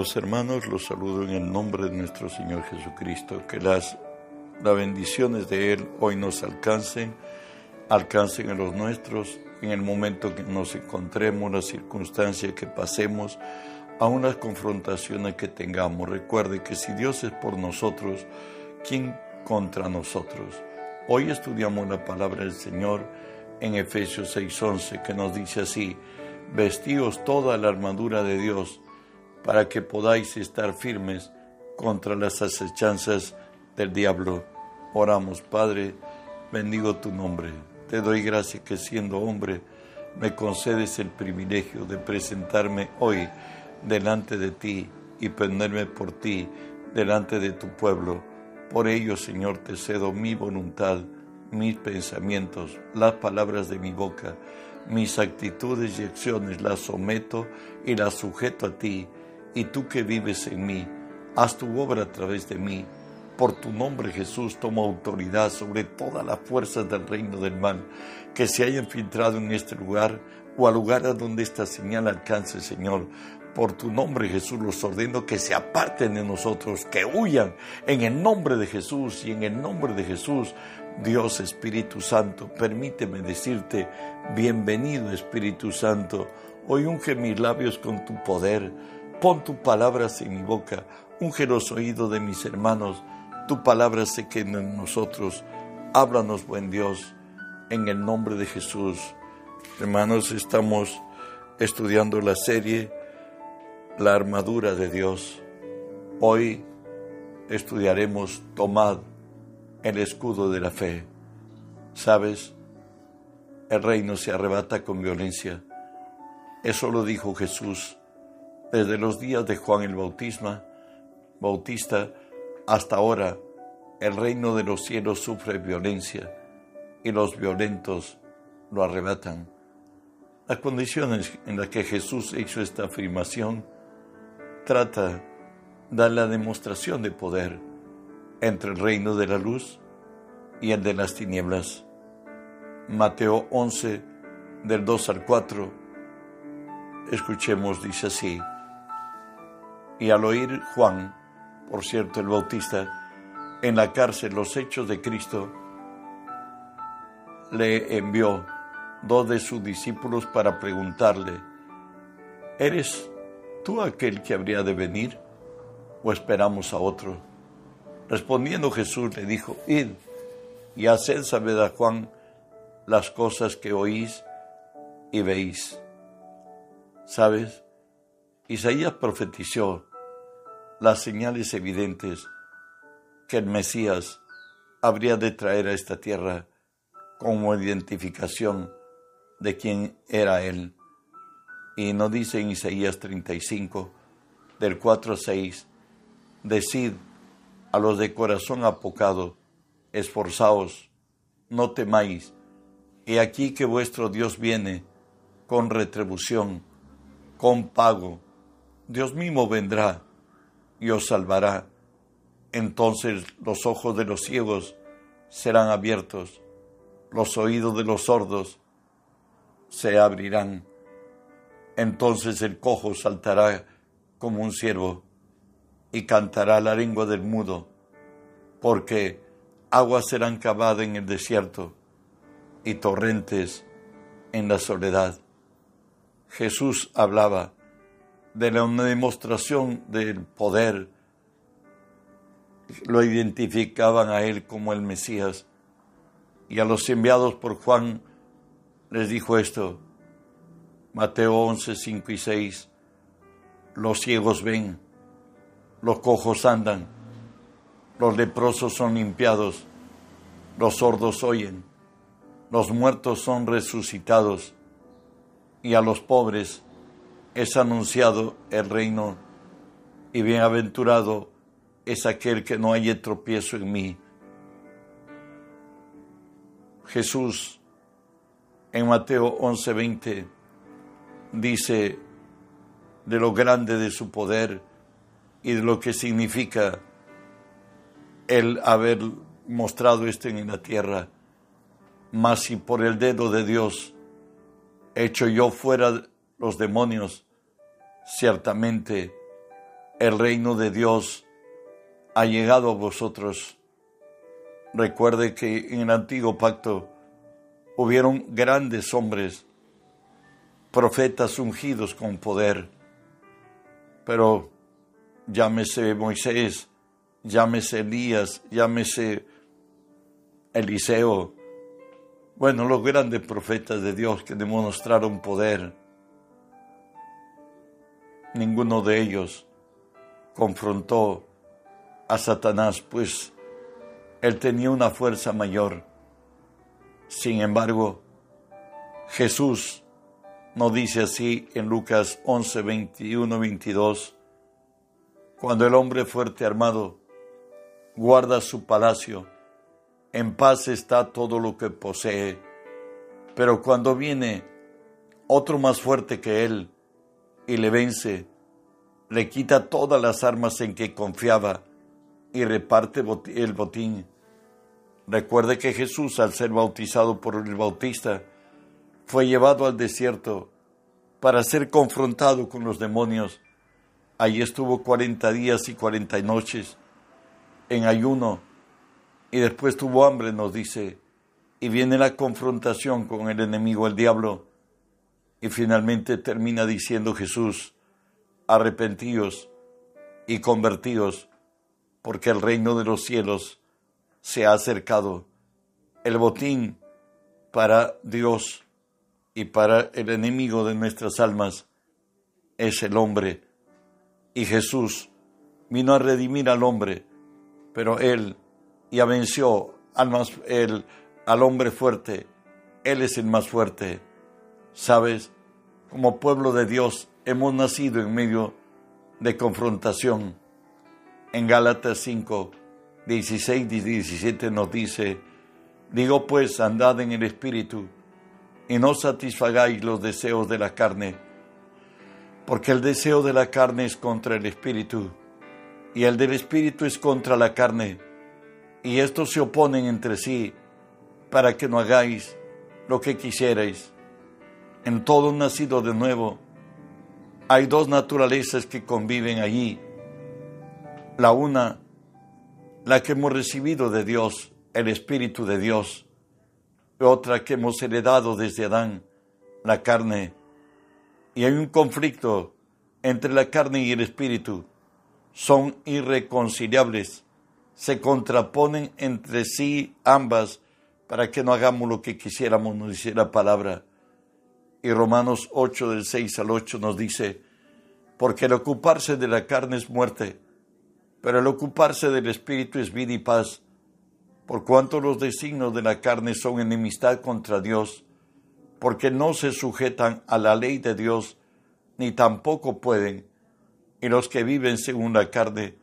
Amados hermanos, los saludo en el nombre de nuestro Señor Jesucristo. Que las, las bendiciones de Él hoy nos alcancen, alcancen a los nuestros en el momento que nos encontremos, la circunstancia que pasemos, a unas confrontaciones que tengamos. Recuerde que si Dios es por nosotros, ¿quién contra nosotros? Hoy estudiamos la palabra del Señor en Efesios 6:11 que nos dice así, vestíos toda la armadura de Dios para que podáis estar firmes contra las acechanzas del diablo. Oramos, Padre, bendigo tu nombre. Te doy gracias que siendo hombre me concedes el privilegio de presentarme hoy delante de ti y ponerme por ti delante de tu pueblo. Por ello, Señor, te cedo mi voluntad, mis pensamientos, las palabras de mi boca, mis actitudes y acciones las someto y las sujeto a ti y tú que vives en mí, haz tu obra a través de mí. Por tu nombre Jesús toma autoridad sobre todas las fuerzas del reino del mal que se hayan filtrado en este lugar o al lugar a donde esta señal alcance, Señor. Por tu nombre Jesús los ordeno que se aparten de nosotros, que huyan en el nombre de Jesús y en el nombre de Jesús. Dios Espíritu Santo, permíteme decirte, bienvenido Espíritu Santo. Hoy unge mis labios con tu poder Pon tu palabras en mi boca, unge los oídos de mis hermanos, tu palabra se quede en nosotros. Háblanos, buen Dios, en el nombre de Jesús. Hermanos, estamos estudiando la serie La armadura de Dios. Hoy estudiaremos Tomad el escudo de la fe. ¿Sabes? El reino se arrebata con violencia. Eso lo dijo Jesús desde los días de Juan el Bautisma, Bautista hasta ahora, el reino de los cielos sufre violencia y los violentos lo arrebatan. Las condiciones en las que Jesús hizo esta afirmación trata de la demostración de poder entre el reino de la luz y el de las tinieblas. Mateo 11, del 2 al 4, escuchemos, dice así, y al oír Juan, por cierto el Bautista, en la cárcel los hechos de Cristo, le envió dos de sus discípulos para preguntarle, ¿eres tú aquel que habría de venir o esperamos a otro? Respondiendo Jesús le dijo, id y haced saber a Juan las cosas que oís y veis. ¿Sabes? Isaías profetizó las señales evidentes que el Mesías habría de traer a esta tierra como identificación de quién era Él. Y nos dice en Isaías 35, del 4 a 6, Decid a los de corazón apocado, esforzaos, no temáis, he aquí que vuestro Dios viene con retribución, con pago. Dios mismo vendrá y os salvará. Entonces los ojos de los ciegos serán abiertos, los oídos de los sordos se abrirán. Entonces el cojo saltará como un ciervo y cantará la lengua del mudo, porque aguas serán cavadas en el desierto y torrentes en la soledad. Jesús hablaba de la demostración del poder. Lo identificaban a él como el Mesías. Y a los enviados por Juan les dijo esto. Mateo 11, 5 y 6. Los ciegos ven, los cojos andan, los leprosos son limpiados, los sordos oyen, los muertos son resucitados, y a los pobres es anunciado el reino y bienaventurado es aquel que no haya tropiezo en mí. Jesús en Mateo 11:20 dice de lo grande de su poder y de lo que significa el haber mostrado esto en la tierra. Mas si por el dedo de Dios hecho yo fuera los demonios, ciertamente el reino de Dios ha llegado a vosotros. Recuerde que en el antiguo pacto hubieron grandes hombres, profetas ungidos con poder, pero llámese Moisés, llámese Elías, llámese Eliseo, bueno, los grandes profetas de Dios que demostraron poder, ninguno de ellos confrontó a Satanás, pues él tenía una fuerza mayor. Sin embargo, Jesús nos dice así en Lucas 11, 21, 22, cuando el hombre fuerte armado guarda su palacio, en paz está todo lo que posee, pero cuando viene otro más fuerte que él y le vence, le quita todas las armas en que confiaba y reparte el botín. Recuerde que Jesús, al ser bautizado por el Bautista, fue llevado al desierto para ser confrontado con los demonios. Allí estuvo cuarenta días y cuarenta noches en ayuno y después tuvo hambre, nos dice, y viene la confrontación con el enemigo, el diablo, y finalmente termina diciendo Jesús, arrepentíos y convertíos, porque el reino de los cielos se ha acercado. El botín para Dios y para el enemigo de nuestras almas es el hombre. Y Jesús vino a redimir al hombre, pero Él ya venció al, más, al hombre fuerte. Él es el más fuerte. ¿Sabes? Como pueblo de Dios hemos nacido en medio de confrontación. En Gálatas 5, 16 y 17 nos dice, digo pues, andad en el Espíritu y no satisfagáis los deseos de la carne, porque el deseo de la carne es contra el Espíritu y el del Espíritu es contra la carne, y estos se oponen entre sí para que no hagáis lo que quisierais. En todo nacido de nuevo, hay dos naturalezas que conviven allí. La una, la que hemos recibido de Dios, el Espíritu de Dios. Otra que hemos heredado desde Adán, la carne. Y hay un conflicto entre la carne y el Espíritu. Son irreconciliables. Se contraponen entre sí ambas para que no hagamos lo que quisiéramos, nos dice la palabra. Y Romanos 8 del 6 al 8 nos dice, porque el ocuparse de la carne es muerte, pero el ocuparse del Espíritu es vida y paz, por cuanto los designios de la carne son enemistad contra Dios, porque no se sujetan a la ley de Dios, ni tampoco pueden, y los que viven según la carne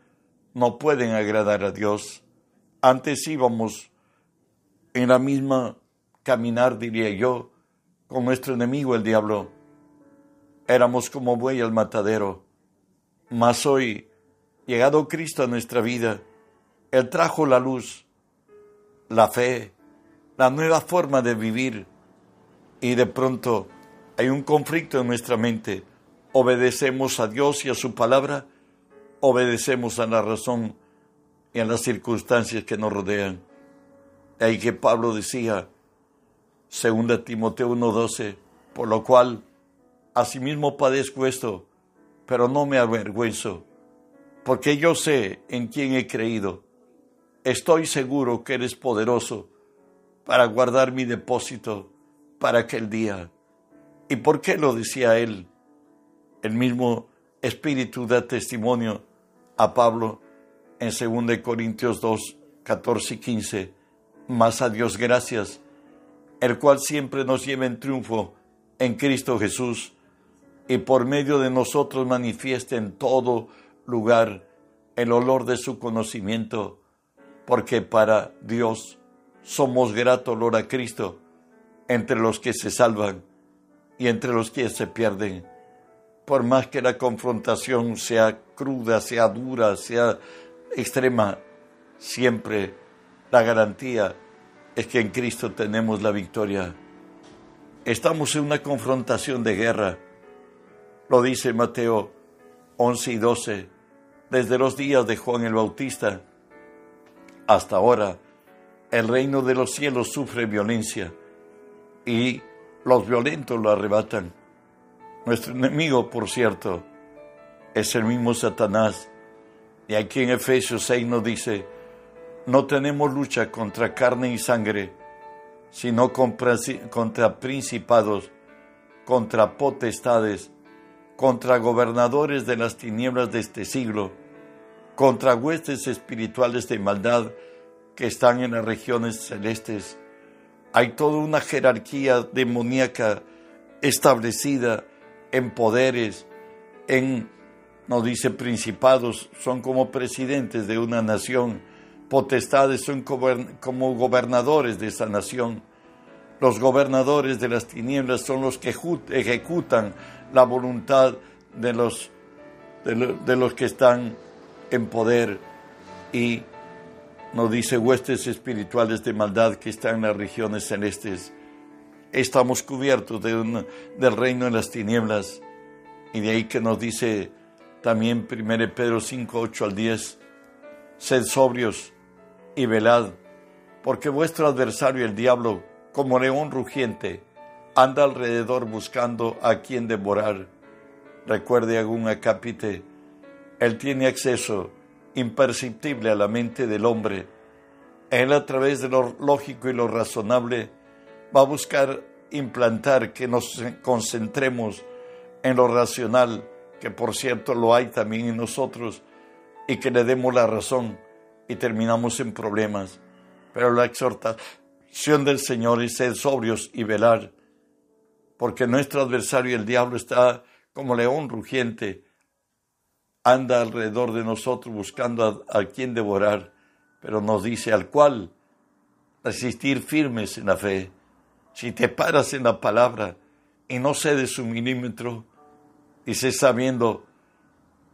no pueden agradar a Dios. Antes íbamos en la misma caminar, diría yo, con nuestro enemigo el diablo. Éramos como buey al matadero. Mas hoy, llegado Cristo a nuestra vida, Él trajo la luz, la fe, la nueva forma de vivir. Y de pronto hay un conflicto en nuestra mente. ¿Obedecemos a Dios y a su palabra? ¿Obedecemos a la razón y a las circunstancias que nos rodean? Ahí que Pablo decía, Segunda Timoteo 1:12, por lo cual asimismo padezco esto, pero no me avergüenzo, porque yo sé en quién he creído. Estoy seguro que eres poderoso para guardar mi depósito para aquel día. ¿Y por qué lo decía él? El mismo Espíritu da testimonio a Pablo en 2 Corintios 2, 14 y 15. Más a Dios gracias el cual siempre nos lleva en triunfo en Cristo Jesús y por medio de nosotros manifiesta en todo lugar el olor de su conocimiento, porque para Dios somos grato olor a Cristo entre los que se salvan y entre los que se pierden. Por más que la confrontación sea cruda, sea dura, sea extrema, siempre la garantía es que en Cristo tenemos la victoria. Estamos en una confrontación de guerra. Lo dice Mateo 11 y 12. desde los días de Juan el Bautista hasta ahora, el reino de los cielos sufre violencia y los violentos lo arrebatan. Nuestro enemigo, por cierto, es el mismo Satanás. Y aquí en Efesios 6 nos dice, no tenemos lucha contra carne y sangre, sino contra principados, contra potestades, contra gobernadores de las tinieblas de este siglo, contra huestes espirituales de maldad que están en las regiones celestes. Hay toda una jerarquía demoníaca establecida en poderes, en, nos dice, principados, son como presidentes de una nación, potestades son como gobernadores de esa nación. Los gobernadores de las tinieblas son los que ejecutan la voluntad de los, de, los que están en poder y nos dice huestes espirituales de maldad que están en las regiones celestes. Estamos cubiertos de del reino de las tinieblas y de ahí que nos dice también 1 Pedro 5, 8 al 10, sed sobrios y velad, porque vuestro adversario el diablo, como león rugiente, anda alrededor buscando a quien devorar. Recuerde algún acápite, él tiene acceso imperceptible a la mente del hombre. Él a través de lo lógico y lo razonable va a buscar implantar que nos concentremos en lo racional, que por cierto lo hay también en nosotros, y que le demos la razón y terminamos en problemas. Pero la exhortación del Señor es ser sobrios y velar porque nuestro adversario, el diablo, está como león rugiente, anda alrededor de nosotros buscando a, quien devorar, pero nos dice al cual resistir firmes en la fe. Si te paras en la palabra y no cedes un milímetro, dices sabiendo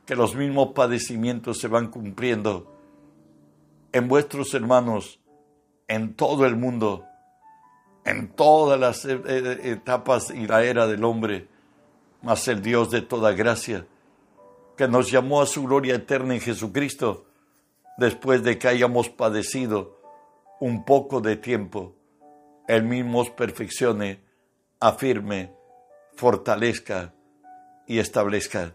que los mismos padecimientos se van cumpliendo en vuestros hermanos en todo el mundo en todas las e, e, etapas y la era del hombre, mas el Dios de toda gracia, que nos llamó a su gloria eterna en Jesucristo, después de que hayamos padecido un poco de tiempo, Él mismo os perfeccione, afirme, fortalezca y establezca.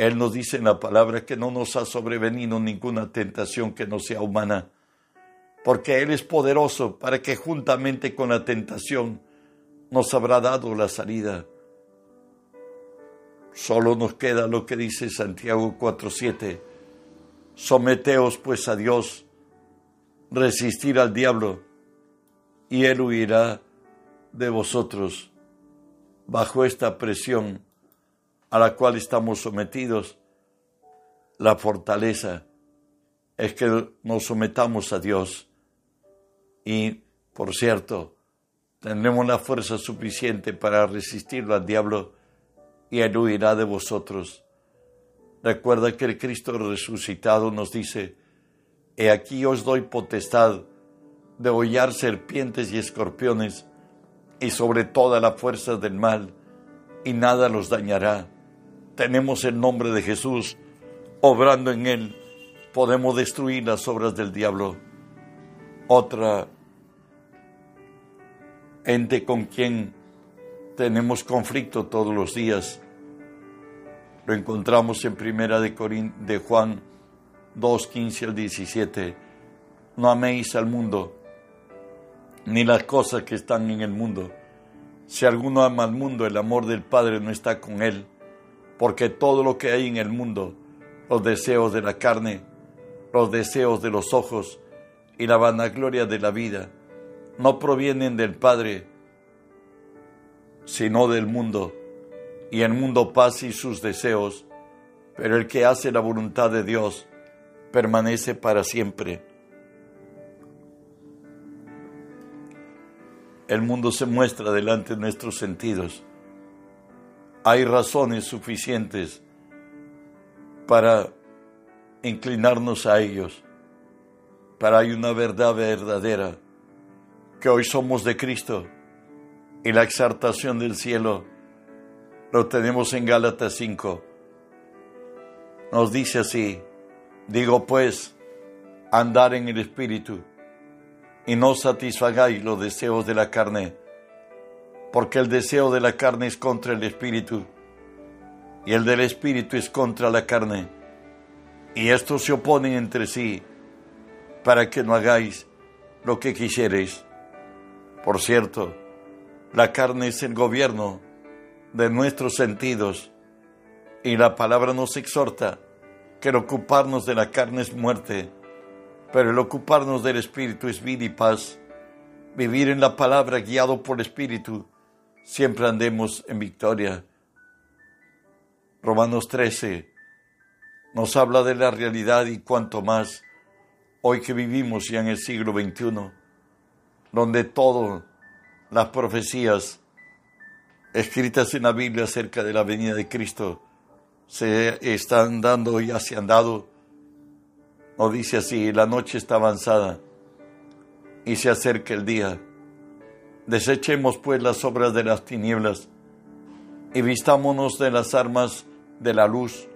Él nos dice en la palabra que no nos ha sobrevenido ninguna tentación que no sea humana, porque Él es poderoso para que juntamente con la tentación nos habrá dado la salida. Solo nos queda lo que dice Santiago 4:7. Someteos pues a Dios, resistir al diablo, y Él huirá de vosotros. Bajo esta presión a la cual estamos sometidos, la fortaleza es que nos sometamos a Dios y, por cierto, tendremos la fuerza suficiente para resistirlo al diablo y él huirá de vosotros. Recuerda que el Cristo resucitado nos dice, He aquí os doy potestad de hollar serpientes y escorpiones y sobre toda la fuerza del mal, y nada los dañará. Tenemos el nombre de Jesús, obrando en él, podemos destruir las obras del diablo otra ente con quien tenemos conflicto todos los días. Lo encontramos en Primera de, de Juan 2, 15 al 17. No améis al mundo, ni las cosas que están en el mundo. Si alguno ama al mundo, el amor del Padre no está con él, porque todo lo que hay en el mundo, los deseos de la carne, los deseos de los ojos, y la vanagloria de la vida no provienen del Padre, sino del mundo. Y el mundo pasa y sus deseos, pero el que hace la voluntad de Dios permanece para siempre. El mundo se muestra delante de nuestros sentidos. Hay razones suficientes para inclinarnos a ellos pero hay una verdad verdadera, que hoy somos de Cristo y la exaltación del cielo lo tenemos en Gálatas 5. nos dice así, digo pues, andar en el Espíritu y no satisfagáis los deseos de la carne, porque el deseo de la carne es contra el Espíritu y el del Espíritu es contra la carne, y estos se oponen entre sí para que no hagáis lo que quisierais. Por cierto, la carne es el gobierno de nuestros sentidos y la palabra nos exhorta que el ocuparnos de la carne es muerte, pero el ocuparnos del Espíritu es vida y paz. Vivir en la palabra guiado por el Espíritu, siempre andemos en victoria. Romanos 13 nos habla de la realidad y cuanto más hoy que vivimos ya en el siglo XXI, donde todas las profecías escritas en la Biblia acerca de la venida de Cristo se están dando y ya se han dado. Nos dice así, la noche está avanzada y se acerca el día. Desechemos pues las obras de las tinieblas y vistámonos de las armas de la luz.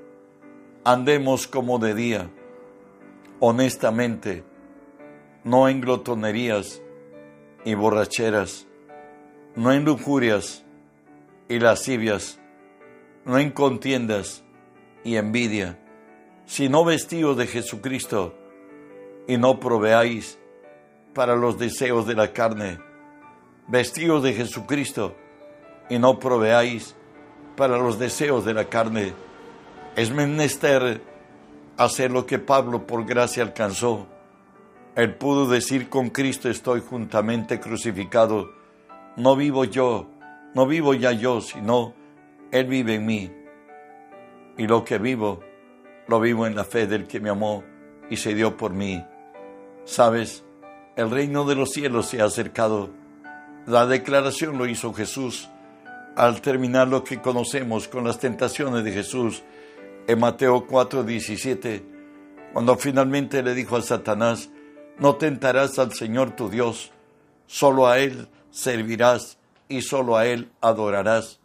Andemos como de día, honestamente, no en glotonerías y borracheras, no en lujurias y lascivias, no en contiendas y envidia, sino vestidos de Jesucristo, y no proveáis para los deseos de la carne, vestidos de Jesucristo, y no proveáis para los deseos de la carne. Es menester hacer lo que Pablo por gracia alcanzó. Él pudo decir con Cristo estoy juntamente crucificado. No vivo yo, no vivo ya yo, sino Él vive en mí y lo que vivo, lo vivo en la fe del que me amó y se dio por mí. Sabes, el reino de los cielos se ha acercado. La declaración lo hizo Jesús al terminar lo que conocemos con las tentaciones de Jesús en Mateo 4:17, cuando finalmente le dijo a Satanás, no tentarás al Señor tu Dios, solo a Él servirás y solo a Él adorarás.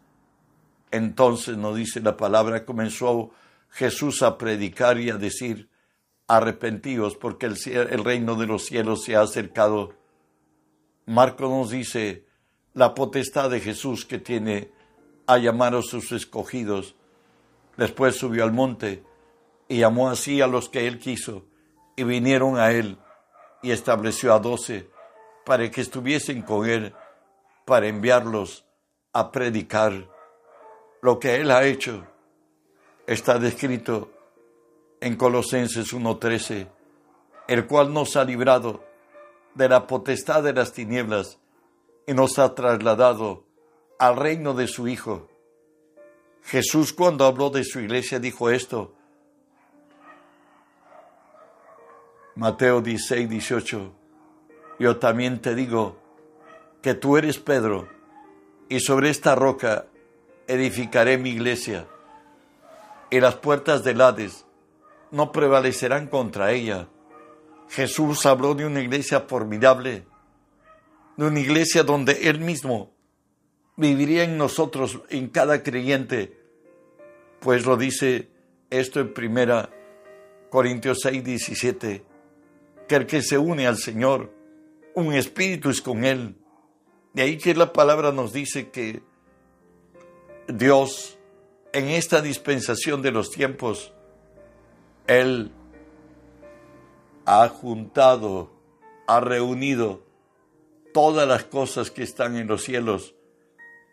Entonces, nos dice la palabra, comenzó Jesús a predicar y a decir, arrepentíos porque el, el reino de los cielos se ha acercado. Marco nos dice la potestad de Jesús que tiene a llamar a sus escogidos. Después subió al monte y llamó así a los que él quiso y vinieron a él y estableció a doce para que estuviesen con él, para enviarlos a predicar lo que Él ha hecho está descrito en Colosenses 1.13, el cual nos ha librado de la potestad de las tinieblas y nos ha trasladado al reino de su Hijo. Jesús cuando habló de su iglesia dijo esto. Mateo 16, 18. Yo también te digo que tú eres Pedro y sobre esta roca edificaré mi iglesia, y las puertas del Hades no prevalecerán contra ella. Jesús habló de una iglesia formidable, de una iglesia donde Él mismo viviría en nosotros, en cada creyente, pues lo dice esto en primera Corintios 6, 17, que el que se une al Señor, un espíritu es con Él. De ahí que la palabra nos dice que Dios, en esta dispensación de los tiempos, Él ha juntado, ha reunido todas las cosas que están en los cielos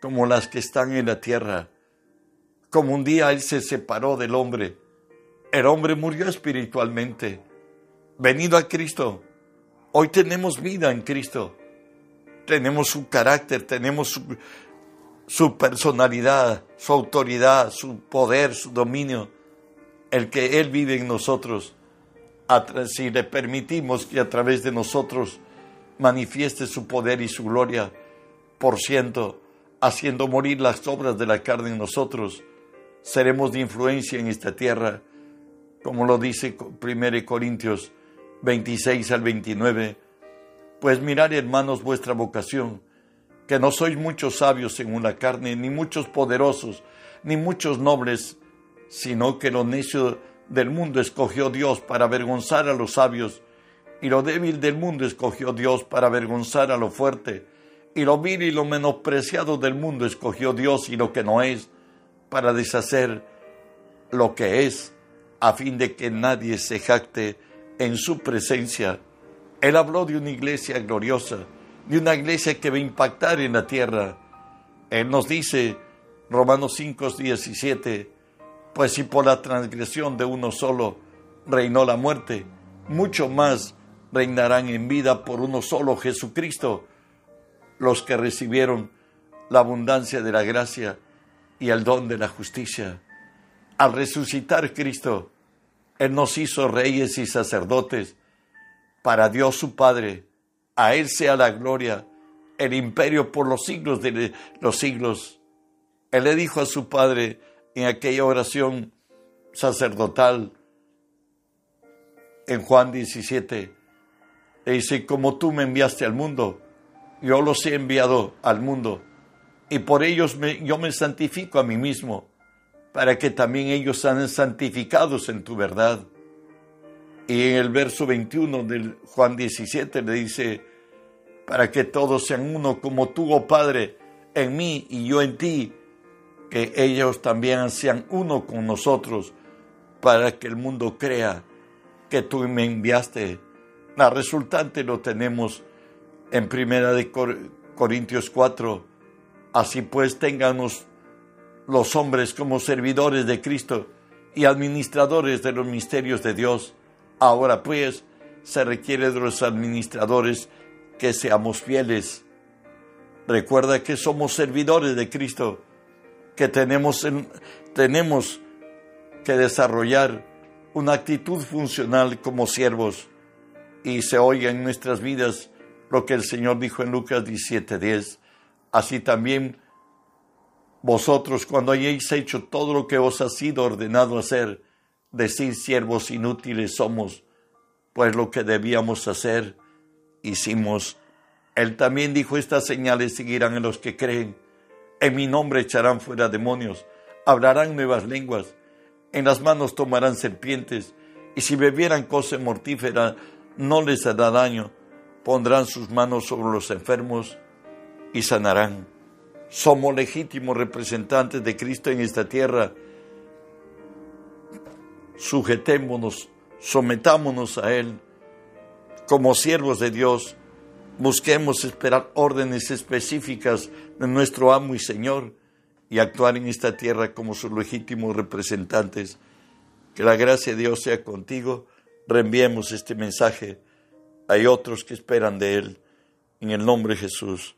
como las que están en la tierra. Como un día Él se separó del hombre, el hombre murió espiritualmente. Venido a Cristo, hoy tenemos vida en Cristo. Tenemos su carácter, tenemos su, su personalidad, su autoridad, su poder, su dominio, el que Él vive en nosotros, si le permitimos que a través de nosotros manifieste su poder y su gloria, por ciento, haciendo morir las obras de la carne en nosotros, seremos de influencia en esta tierra, como lo dice 1 Corintios 26 al 29. Pues mirad, hermanos, vuestra vocación que no sois muchos sabios según la carne, ni muchos poderosos, ni muchos nobles, sino que lo necio del mundo escogió Dios para avergonzar a los sabios, y lo débil del mundo escogió Dios para avergonzar a lo fuerte, y lo vil y lo menospreciado del mundo escogió Dios y lo que no es, para deshacer lo que es, a fin de que nadie se jacte en su presencia. Él habló de una iglesia gloriosa, de una iglesia que va a impactar en la tierra. Él nos dice, Romanos 5, 17, pues si por la transgresión de uno solo reinó la muerte, mucho más reinarán en vida por uno solo Jesucristo los que recibieron la abundancia de la gracia y el don de la justicia. Al resucitar Cristo, Él nos hizo reyes y sacerdotes para Dios su Padre. A Él sea la gloria, el imperio por los siglos de los siglos. Él le dijo a su Padre en aquella oración sacerdotal en Juan 17, le dice, como tú me enviaste al mundo, yo los he enviado al mundo y por ellos yo me santifico a mí mismo, para que también ellos sean santificados en tu verdad. Y en el verso 21 del Juan 17 le dice, para que todos sean uno como tú, oh Padre, en mí y yo en ti, que ellos también sean uno con nosotros, para que el mundo crea que tú me enviaste. La resultante lo tenemos en Primera de Corintios 4, así pues ténganos los hombres como servidores de Cristo y administradores de los misterios de Dios. Ahora pues se requiere de los administradores que seamos fieles. Recuerda que somos servidores de Cristo, que tenemos, tenemos que desarrollar una actitud funcional como siervos y se oiga en nuestras vidas lo que el Señor dijo en Lucas 17:10. Así también vosotros, cuando hayáis hecho todo lo que os ha sido ordenado hacer, decir siervos inútiles somos, pues lo que debíamos hacer, hicimos. Él también dijo, estas señales seguirán en los que creen. En mi nombre echarán fuera demonios, hablarán nuevas lenguas, en las manos tomarán serpientes, y si bebieran cosa mortífera, no les hará daño pondrán sus manos sobre los enfermos y sanarán. Somos legítimos representantes de Cristo en esta tierra. Sujetémonos, sometámonos a Él como siervos de Dios. Busquemos esperar órdenes específicas de nuestro amo y Señor y actuar en esta tierra como sus legítimos representantes. Que la gracia de Dios sea contigo. Reenviemos este mensaje hay otros que esperan de Él. En el nombre de Jesús.